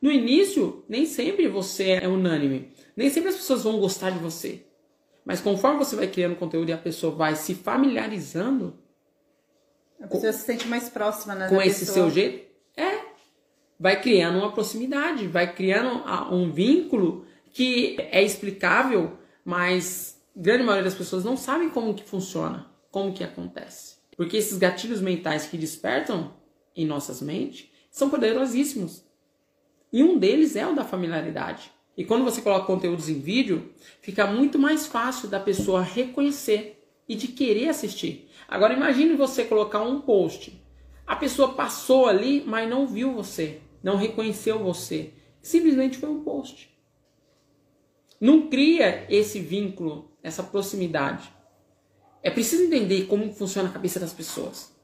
No início, nem sempre você é unânime. Nem sempre as pessoas vão gostar de você. Mas conforme você vai criando conteúdo e a pessoa vai se familiarizando. A pessoa com, se sente mais próxima né, com esse pessoa. seu jeito. É. Vai criando uma proximidade, vai criando um vínculo que é explicável, mas grande maioria das pessoas não sabem como que funciona, como que acontece. Porque esses gatilhos mentais que despertam em nossas mentes são poderosíssimos. E um deles é o da familiaridade. E quando você coloca conteúdos em vídeo, fica muito mais fácil da pessoa reconhecer e de querer assistir. Agora imagine você colocar um post. A pessoa passou ali, mas não viu você, não reconheceu você. Simplesmente foi um post. Não cria esse vínculo, essa proximidade. É preciso entender como funciona a cabeça das pessoas.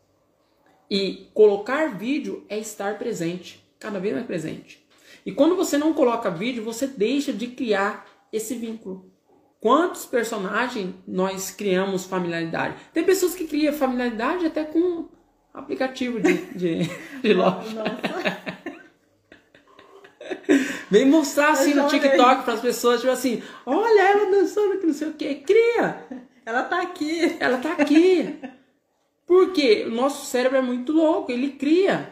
E colocar vídeo é estar presente, cada vez mais presente. E quando você não coloca vídeo, você deixa de criar esse vínculo. Quantos personagens nós criamos familiaridade? Tem pessoas que criam familiaridade até com aplicativo de, de, de loja. Vem mostrar assim no TikTok para as pessoas, tipo assim, olha ela dançando que não sei o que, cria. Ela tá aqui. Ela tá aqui. Porque o nosso cérebro é muito louco, ele cria.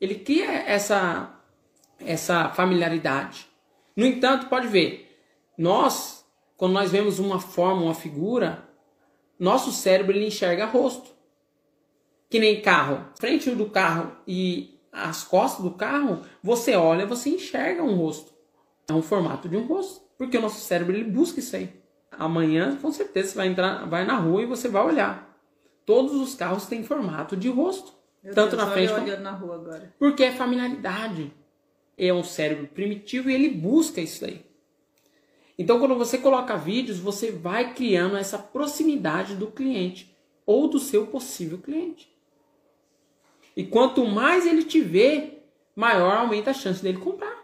Ele cria essa essa familiaridade. No entanto, pode ver, nós, quando nós vemos uma forma, uma figura, nosso cérebro ele enxerga rosto. Que nem carro. Frente do carro e as costas do carro, você olha, você enxerga um rosto. É um formato de um rosto, porque o nosso cérebro ele busca isso aí. Amanhã, com certeza, você vai entrar, vai na rua e você vai olhar. Todos os carros têm formato de rosto. Meu tanto Deus, na frente como... olhando na rua agora. Porque é familiaridade. É um cérebro primitivo e ele busca isso aí. Então, quando você coloca vídeos, você vai criando essa proximidade do cliente ou do seu possível cliente. E quanto mais ele te vê, maior aumenta a chance dele comprar.